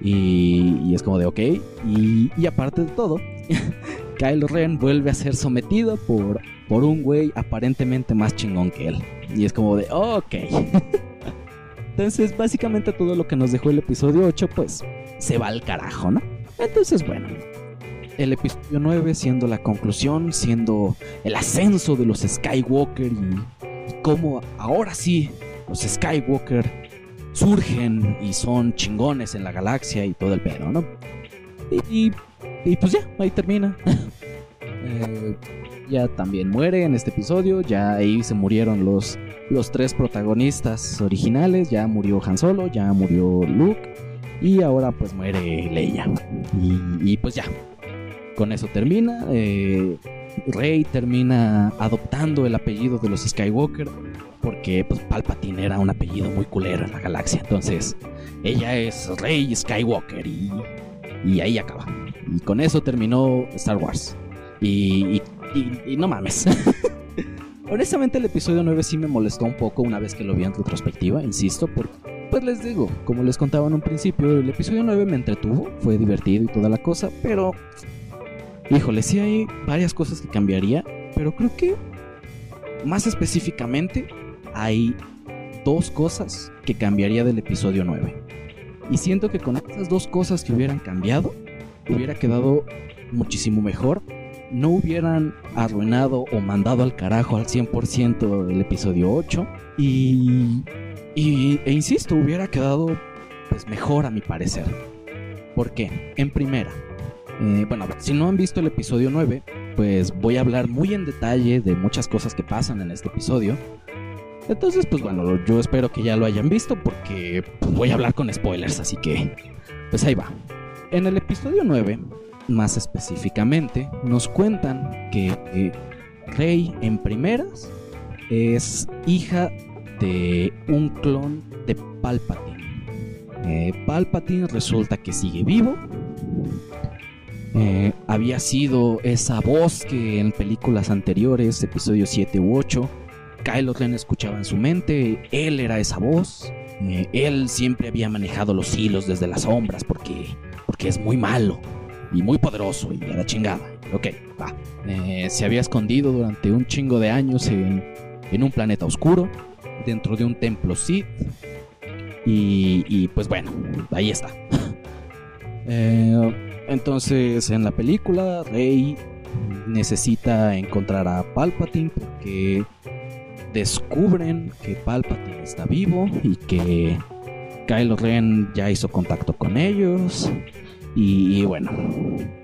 Y, y es como de, ok, y, y aparte de todo, [LAUGHS] Kylo Ren vuelve a ser sometido por por un güey aparentemente más chingón que él. Y es como de, ok. [LAUGHS] Entonces, básicamente todo lo que nos dejó el episodio 8, pues se va al carajo, ¿no? Entonces, bueno, el episodio 9 siendo la conclusión, siendo el ascenso de los Skywalker y, cómo ahora sí los Skywalker surgen y son chingones en la galaxia y todo el pedo, ¿no? Y, pues ya, ahí termina. [LAUGHS] eh, ya también muere en este episodio, ya ahí se murieron los, los tres protagonistas originales, ya murió Han Solo, ya murió Luke y ahora pues muere Leia. Y, pues ya, con eso termina. Eh, Rey termina adoptando el apellido de los Skywalker porque pues Palpatine era un apellido muy culero en la galaxia. Entonces, ella es Rey Skywalker y, y ahí acaba. Y con eso terminó Star Wars. y, y, no mames. [LAUGHS] Honestamente el episodio 9 sí me molestó un poco una vez que lo vi en retrospectiva, insisto, porque pues les digo, como les contaba en un principio, el episodio 9 me entretuvo, fue divertido y toda la cosa, pero híjole, sí hay varias cosas que cambiaría, pero creo que más específicamente hay dos cosas que cambiaría del episodio 9. Y siento que con esas dos cosas que hubieran cambiado, hubiera quedado muchísimo mejor no hubieran arruinado o mandado al carajo al 100% el episodio 8 y, y, e insisto, hubiera quedado pues mejor a mi parecer. ¿Por qué? En primera, bueno, si no han visto el episodio 9, pues voy a hablar muy en detalle de muchas cosas que pasan en este episodio. Entonces, pues bueno, yo espero que ya lo hayan visto porque voy a hablar con spoilers, así que pues ahí va. En el episodio 9 más específicamente, nos cuentan que eh, Rey en primeras es hija de un clon de Palpatine. Eh, Palpatine resulta que sigue vivo. Eh, había sido esa voz que en películas anteriores, episodios 7 u 8, Kylo Ren escuchaba en su mente, él era esa voz, eh, él siempre había manejado los hilos desde las sombras porque, porque es muy malo y muy poderoso y a la chingada. Ok, va. Eh, se había escondido durante un chingo de años en, en un planeta oscuro, dentro de un templo Sith. Y, y pues bueno, ahí está. [LAUGHS] eh, entonces en la película Rey necesita encontrar a Palpatine porque descubren que Palpatine está vivo y que Kylo Ren ya hizo contacto con ellos. Y, bueno,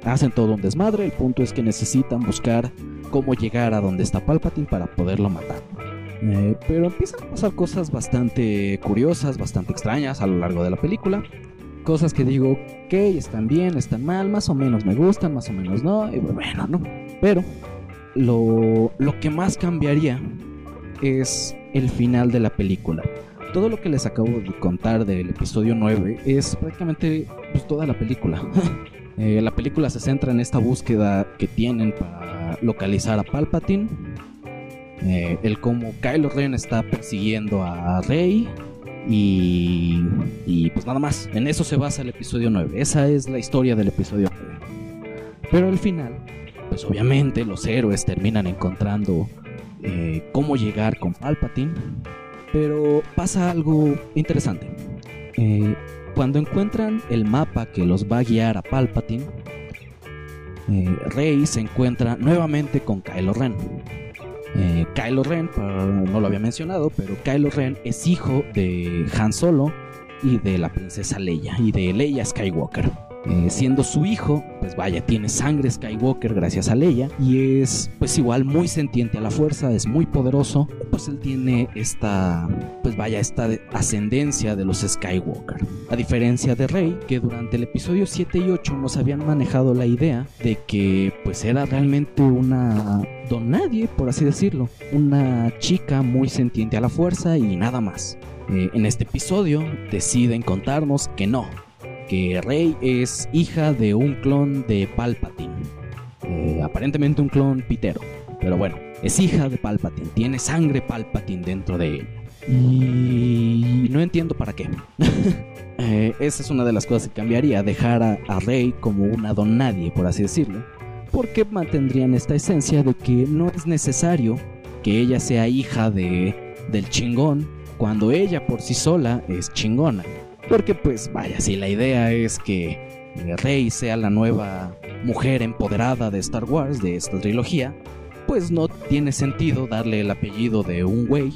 hacen todo un desmadre. El punto es que necesitan buscar cómo llegar a donde está Palpatine para poderlo matar. Eh, pero empiezan a pasar cosas bastante curiosas, bastante extrañas a lo largo de la película. Cosas que digo, ok, están bien, están mal, más o menos me gustan, más o menos no. Y bueno, no. Pero lo, lo que más cambiaría es el final de la película. Todo lo que les acabo de contar del episodio 9 es prácticamente pues, toda la película. [LAUGHS] Eh, la película se centra en esta búsqueda que tienen para localizar a Palpatine. Eh, el cómo Kylo Ren está persiguiendo a Rey. Y, y pues nada más. En eso se basa el episodio 9. Esa es la historia del episodio 9. Pero al final, pues obviamente los héroes terminan encontrando eh, cómo llegar con Palpatine. Pero pasa algo interesante. Eh, cuando encuentran el mapa que los va a guiar a Palpatine, eh, Rey se encuentra nuevamente con Kylo Ren. Eh, Kylo Ren, no lo había mencionado, pero Kylo Ren es hijo de Han Solo y de la princesa Leia y de Leia Skywalker. Eh, siendo su hijo, pues vaya, tiene sangre Skywalker gracias a Leia y es pues igual muy sentiente a la fuerza, es muy poderoso, pues él tiene esta, pues vaya, esta ascendencia de los Skywalker. A diferencia de Rey, que durante el episodio 7 y 8 nos habían manejado la idea de que pues era realmente una don nadie, por así decirlo, una chica muy sentiente a la fuerza y nada más. Eh, en este episodio deciden contarnos que no, que Rey es hija de un clon de Palpatine. Eh, aparentemente un clon pitero. Pero bueno, es hija de Palpatine. Tiene sangre Palpatine dentro de ella. Y no entiendo para qué. [LAUGHS] eh, esa es una de las cosas que cambiaría. Dejar a, a Rey como una don nadie, por así decirlo. Porque mantendrían esta esencia de que no es necesario que ella sea hija de, del chingón cuando ella por sí sola es chingona. Porque pues vaya, si la idea es que Rey sea la nueva mujer empoderada de Star Wars, de esta trilogía, pues no tiene sentido darle el apellido de un güey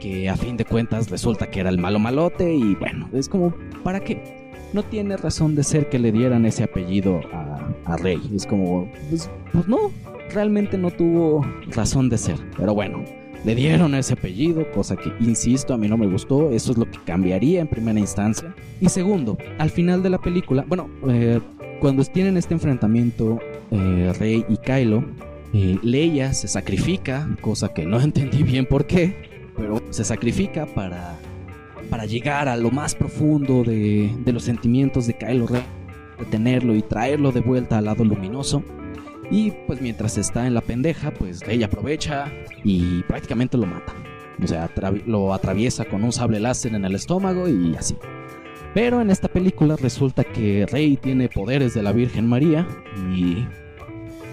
que a fin de cuentas resulta que era el malo malote y bueno, es como, ¿para qué? No tiene razón de ser que le dieran ese apellido a, Rey. Es como, pues, pues no, realmente no tuvo razón de ser. Pero bueno, le dieron ese apellido, cosa que, insisto, a mí no me gustó, eso es lo que cambiaría en primera instancia. Y segundo, al final de la película, bueno, eh, cuando tienen este enfrentamiento eh, Rey y Kylo, eh, Leia se sacrifica, cosa que no [LAUGHS] entendí bien por qué, pero se sacrifica para, para llegar a lo más profundo de, de los sentimientos de Kylo Ren, detenerlo y traerlo de vuelta al lado luminoso. Y pues mientras está en la pendeja, pues ella aprovecha y prácticamente lo mata. O sea, lo atraviesa con un sable láser en el estómago y así. Pero en esta película resulta que Rey tiene poderes de la Virgen María y,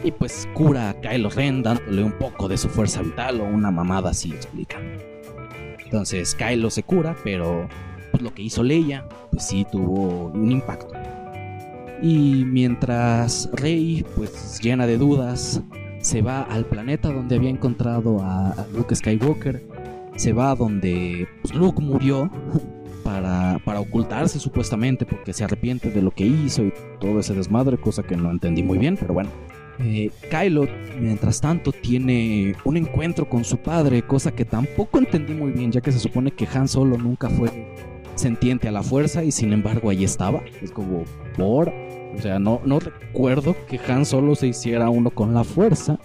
y pues cura a Kylo Ren dándole un poco de su fuerza vital o una mamada así explica. Entonces Kylo se cura, pero pues, lo que hizo Leia pues sí tuvo un impacto. Y mientras Rey, pues llena de dudas, se va al planeta donde había encontrado a, Luke Skywalker, se va donde pues, Luke murió [LAUGHS] para, para ocultarse supuestamente porque se arrepiente de lo que hizo y todo ese desmadre, cosa que no entendí muy bien, pero bueno. Eh, Kylo, mientras tanto, tiene un encuentro con su padre, cosa que tampoco entendí muy bien, ya que se supone que Han Solo nunca fue sentiente a la fuerza y sin embargo ahí estaba. Es como, por. O sea, no, no recuerdo que Han solo se hiciera uno con la fuerza.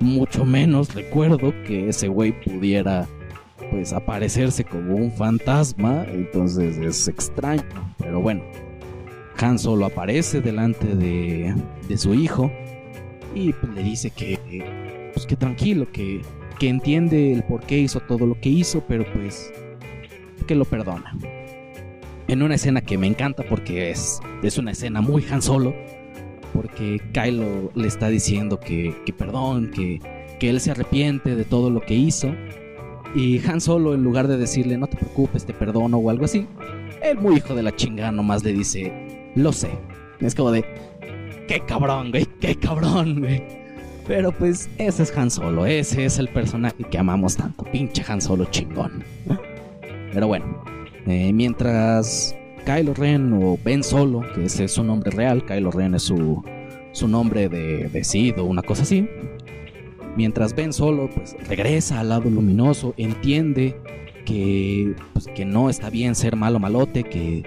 Mucho menos recuerdo que ese güey pudiera pues aparecerse como un fantasma. Entonces es extraño. Pero bueno. Han Solo aparece delante de, de su hijo y pues, le dice que, pues, que tranquilo, que, que entiende el por qué hizo todo lo que hizo, pero pues que lo perdona. En una escena que me encanta porque es, es una escena muy Han Solo, porque Kylo le está diciendo que, que perdón, que, que él se arrepiente de todo lo que hizo. Y Han Solo, en lugar de decirle no te preocupes, te perdono o algo así, el muy hijo de la chingada nomás le dice, lo sé. Es como de, qué cabrón, güey, qué cabrón, güey. Pero pues ese es Han Solo, ese es el personaje que amamos tanto, pinche Han Solo chingón. Pero bueno, eh, mientras Kylo Ren o Ben Solo, que ese es su nombre real, Kylo Ren es su, su nombre de, de Sid o una cosa así. Mientras Ben Solo pues regresa al lado luminoso, entiende que, pues, que no está bien ser malo malote, que,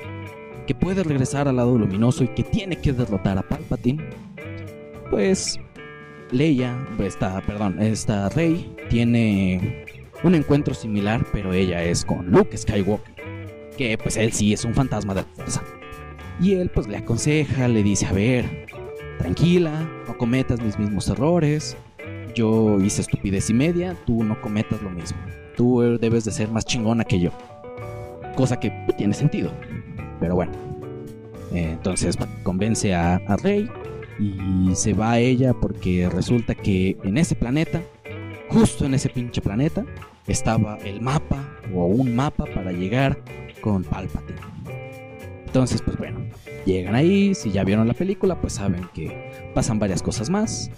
que puede regresar al lado luminoso y que tiene que derrotar a Palpatine, pues Leia, esta, perdón, esta Rey tiene un encuentro similar, pero ella es con Luke Skywalker, que pues él sí es un fantasma de la fuerza. Y él pues le aconseja, le dice, a ver, tranquila, no cometas mis mismos errores, yo hice estupidez y media, tú no cometas lo mismo, tú debes de ser más chingona que yo. Cosa que tiene sentido, pero bueno. entonces convence a, a Rey y se va a ella porque resulta que en ese planeta, justo en ese pinche planeta, estaba el mapa o un mapa para llegar con Palpatine. Entonces, pues bueno, llegan ahí, si ya vieron la película, pues saben que pasan varias cosas más.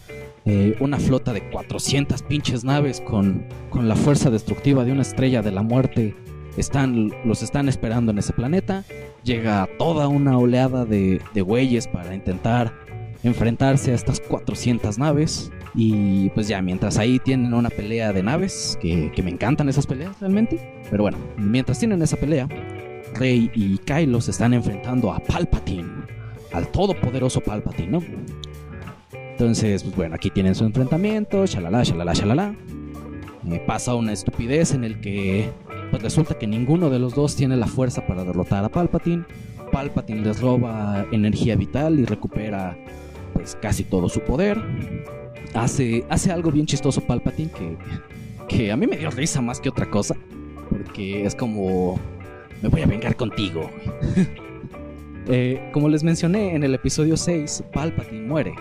Eh, una flota de 400 pinches naves con, con la fuerza destructiva de una estrella de la muerte están, los están esperando en ese planeta. Llega toda una oleada de, de güeyes para intentar enfrentarse a estas 400 naves. Y pues ya, mientras ahí tienen una pelea de naves, que, me encantan esas peleas realmente. Pero bueno, mientras tienen esa pelea, Rey y Kylo se están enfrentando a Palpatine, al todopoderoso Palpatine, ¿no? Entonces, pues bueno, aquí tienen su enfrentamiento, shalala, shalala, shalala. Eh, pasa una estupidez en el que pues resulta que ninguno de los dos tiene la fuerza para derrotar a Palpatine. Palpatine les roba energía vital y recupera pues casi todo su poder. Hace, hace algo bien chistoso Palpatine que, que a mí me dio risa más que otra cosa. Porque es como, me voy a vengar contigo. [LAUGHS] Eh, como les mencioné en el episodio 6, Palpatine muere.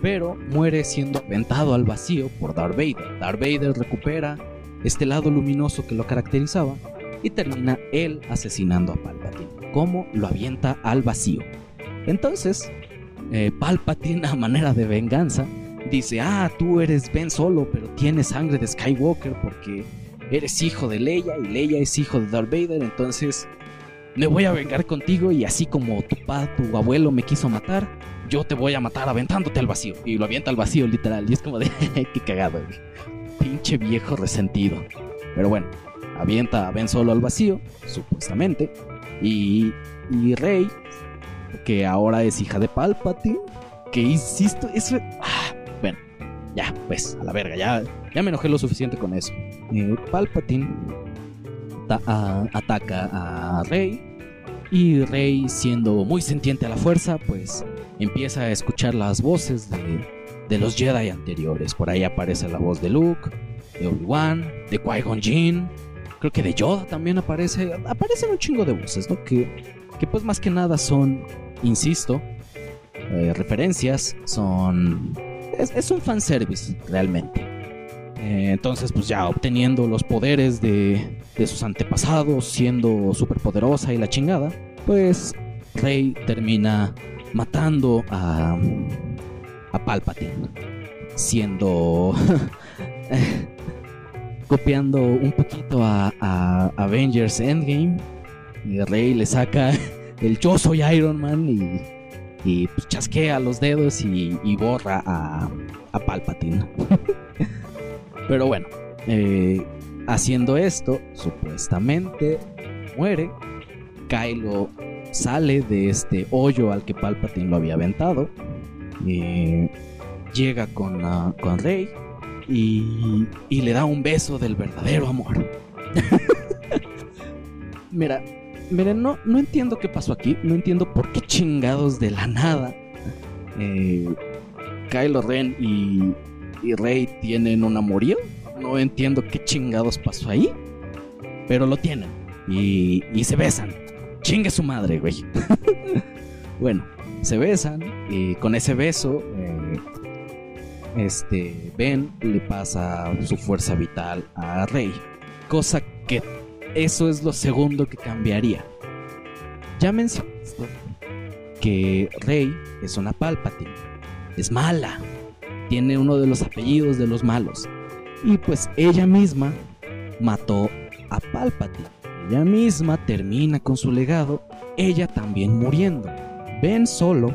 Pero muere siendo aventado al vacío por Darth Vader. Darth Vader recupera este lado luminoso que lo caracterizaba y termina él asesinando a Palpatine. Como lo avienta al vacío. Entonces, eh, Palpatine a manera de venganza dice, ah, tú eres Ben Solo, pero tienes sangre de Skywalker porque eres hijo de Leia y Leia es hijo de Darth Vader, entonces me voy a vengar contigo y así como tu padre, tu abuelo me quiso matar, yo te voy a matar aventándote al vacío. Y lo avienta al vacío literal y es como de, [LAUGHS] qué cagado, pinche viejo resentido. Pero bueno, avienta a Ben Solo al vacío, supuestamente, y Rey que ahora es hija de Palpatine. Que insisto, eso. Ah, bueno, ya, pues, a la verga, ya, ya me enojé lo suficiente con eso. Eh, Palpatine ataca a Rey. Y Rey, siendo muy sentiente a la fuerza, pues empieza a escuchar las voces de, de los Jedi anteriores. Por ahí aparece la voz de Luke, de Obi-Wan, de Qui-Gon Jinn. Creo que de Yoda también aparece. Aparecen un chingo de voces, ¿no? Que, que pues más que nada son insisto, eh, referencias, son... Es, un fanservice, realmente. Eh, entonces, pues ya obteniendo los poderes de, de sus antepasados, siendo superpoderosa y la chingada, pues Rey termina matando a, a Palpatine, siendo... [LAUGHS] copiando un poquito a, a Avengers Endgame. Y Rey le saca [LAUGHS] el yo soy Iron Man y, pues, chasquea los dedos y, borra a, a Palpatine. [LAUGHS] Pero bueno, eh, haciendo esto, supuestamente muere. Kylo sale de este hoyo al que Palpatine lo había aventado. Eh, llega con, con Rey y, y le da un beso del verdadero amor. [LAUGHS] Mira, miren, no, no entiendo qué pasó aquí. No entiendo por qué chingados de la nada. Eh, Kylo Ren y, y Rey tienen un amorío. No entiendo qué chingados pasó ahí. Pero lo tienen. Y, y se besan. Chingue su madre, güey. [LAUGHS] bueno, se besan. Y con ese beso. Eh, este Ben le pasa su fuerza vital a Rey. Cosa que eso es lo segundo que cambiaría. Ya mencioné que Rey es una Palpatine. Es mala. Tiene uno de los apellidos de los malos. Y pues ella misma mató a Palpatine. Ella misma termina con su legado, ella también muriendo. Ben solo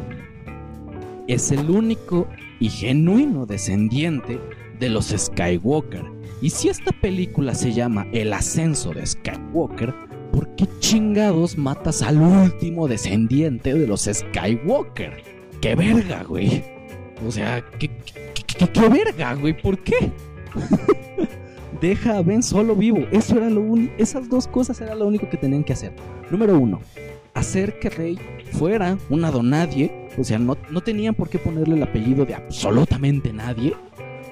es el único y genuino descendiente de los Skywalker. Y si esta película se llama El ascenso de Skywalker, ¿por qué chingados matas al último descendiente de los Skywalker? ¡Qué verga, güey! O sea, ¿qué, qué, verga, güey? ¿Por qué? [LAUGHS] Deja a Ben solo vivo. Eso era lo Esas dos cosas era lo único que tenían que hacer. Número uno, hacer que Rey fuera una donadie. O sea, no, no tenían por qué ponerle el apellido de absolutamente nadie.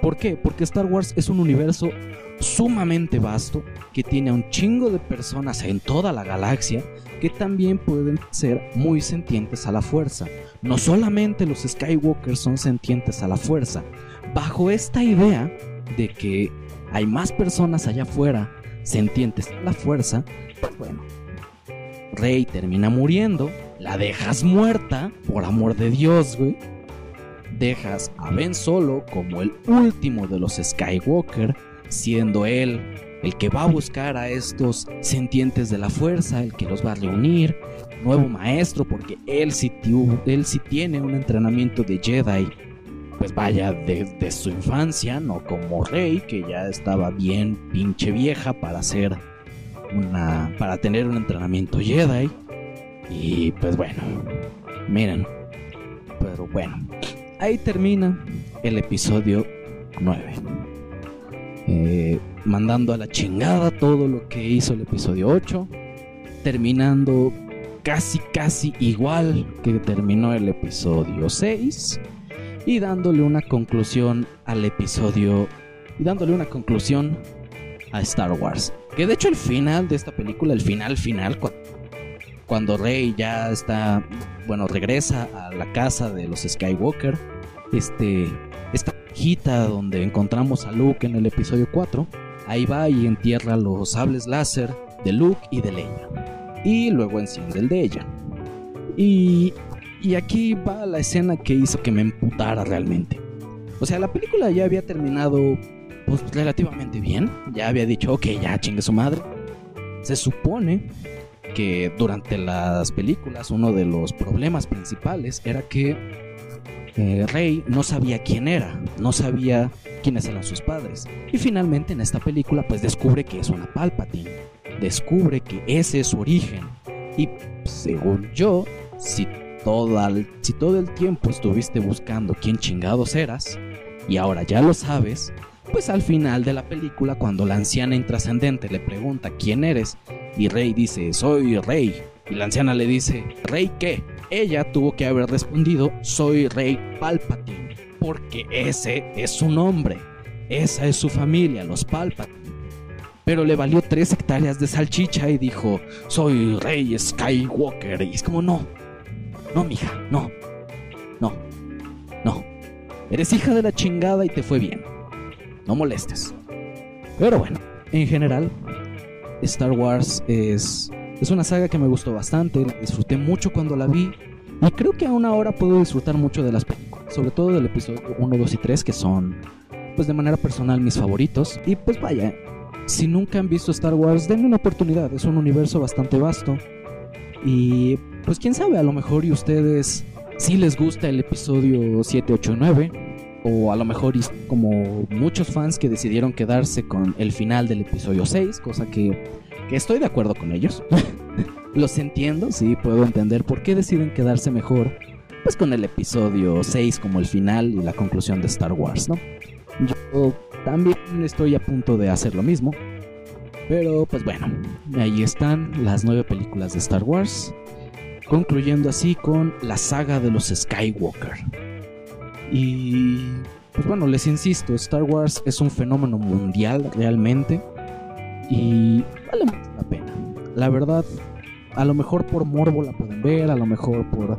¿Por qué? Porque Star Wars es un universo sumamente vasto que tiene un chingo de personas en toda la galaxia que también pueden ser muy sentientes a la fuerza. No solamente los Skywalkers son sentientes a la fuerza. Bajo esta idea de que hay más personas allá afuera sentientes a la fuerza, pues bueno, Rey termina muriendo, la dejas muerta, por amor de Dios, güey. Dejas a Ben Solo como el último de los Skywalker, siendo él el que va a buscar a estos sentientes de la fuerza, el que los va a reunir, nuevo maestro, porque él sí, tiene un entrenamiento de Jedi, pues vaya, desde su infancia, no como Rey, que ya estaba bien pinche vieja para ser una para tener un entrenamiento Jedi. Y pues bueno, miren. Pero bueno, ahí termina el episodio 9. Eh, mandando a la chingada todo lo que hizo el episodio 8. Terminando casi, casi igual que terminó el episodio 6. Y dándole una conclusión al episodio. Y dándole una conclusión a Star Wars. Que de hecho el final de esta película, el final final, Rey ya está, bueno, regresa a la casa de los Skywalker, este, esta cajita donde encontramos a Luke en el episodio 4, ahí va y entierra los sables láser de Luke y de Leia. Y luego enciende el de ella. Y, y aquí va la escena que hizo que me emputara realmente. O sea, la película ya había terminado pues, relativamente bien. Ya había dicho, ok, ya chingue su madre. Se supone que durante las películas uno de los problemas principales era que eh, Rey no sabía quién era, no sabía quiénes eran sus padres. Y finalmente en esta película pues descubre que es una Palpatine, descubre que ese es su origen. Y según yo, si, si todo el tiempo estuviste buscando quién chingados eras, y ahora ya lo sabes, pues al final de la película, cuando la anciana intrascendente le pregunta quién eres, y Rey dice, soy Rey, y la anciana le dice, ¿Rey qué? Ella tuvo que haber respondido, soy Rey Palpatine, porque ese es su nombre, esa es su familia, los Palpatine. Pero le valió tres hectáreas de salchicha y dijo, soy Rey Skywalker. Y es como, no, no, mija, no, no, no. Eres hija de la chingada y te fue bien no molestes. Pero bueno, en general, Star Wars es, es una saga que me gustó bastante, disfruté mucho cuando la vi y creo que aún ahora puedo disfrutar mucho de las películas, sobre todo del episodio 1, 2 y 3 que son pues de manera personal mis favoritos y pues vaya, si nunca han visto Star Wars, denle una oportunidad, es un universo bastante vasto y pues quién sabe, a lo mejor y ustedes si les gusta el episodio 7, 8 y 9 o a lo mejor como muchos fans que decidieron quedarse con el final del episodio 6, cosa que, estoy de acuerdo con ellos. [LAUGHS] Los entiendo, sí, puedo entender por qué deciden quedarse mejor pues con el episodio 6 como el final y la conclusión de Star Wars, ¿no? Yo también estoy a punto de hacer lo mismo, Pero pues bueno, ahí están las nueve películas de Star Wars, concluyendo así con la saga de los Skywalker. Y pues bueno, les insisto, Star Wars es un fenómeno mundial realmente y vale mucho la pena. La verdad, a lo mejor por morbo la pueden ver, a lo mejor por,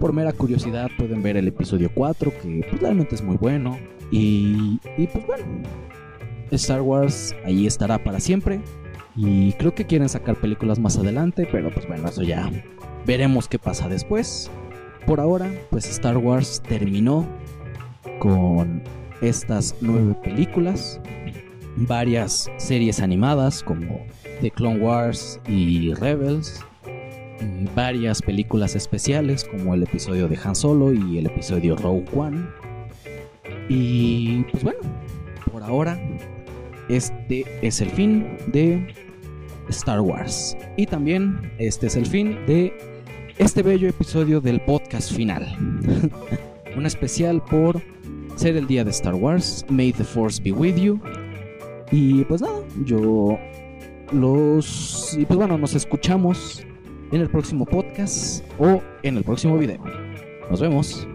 por mera curiosidad pueden ver el episodio 4, que pues, realmente es muy bueno. Y, y pues bueno, Star Wars ahí estará para siempre. Y creo que quieren sacar películas más adelante, pero pues bueno, eso ya veremos qué pasa después. Por ahora, pues Star Wars terminó con estas nueve películas, varias series animadas como The Clone Wars y Rebels, y varias películas especiales como el episodio de Han Solo y el episodio Rogue One. Y pues bueno, por ahora este es el fin de Star Wars. Y también este es el fin de este bello episodio del podcast final. [LAUGHS] Un especial por ser el día de Star Wars. May the Force be with you. Y pues nada, yo los... Y pues bueno, nos escuchamos en el próximo podcast o en el próximo video. Nos vemos.